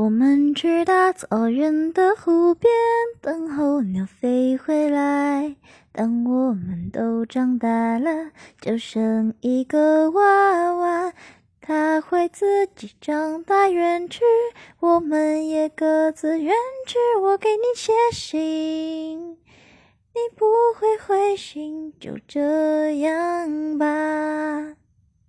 我们去大草原的湖边，等候鸟飞回来。当我们都长大了，就生一个娃娃，他会自己长大远去，我们也各自远去。我给你写信，你不会回信，就这样吧。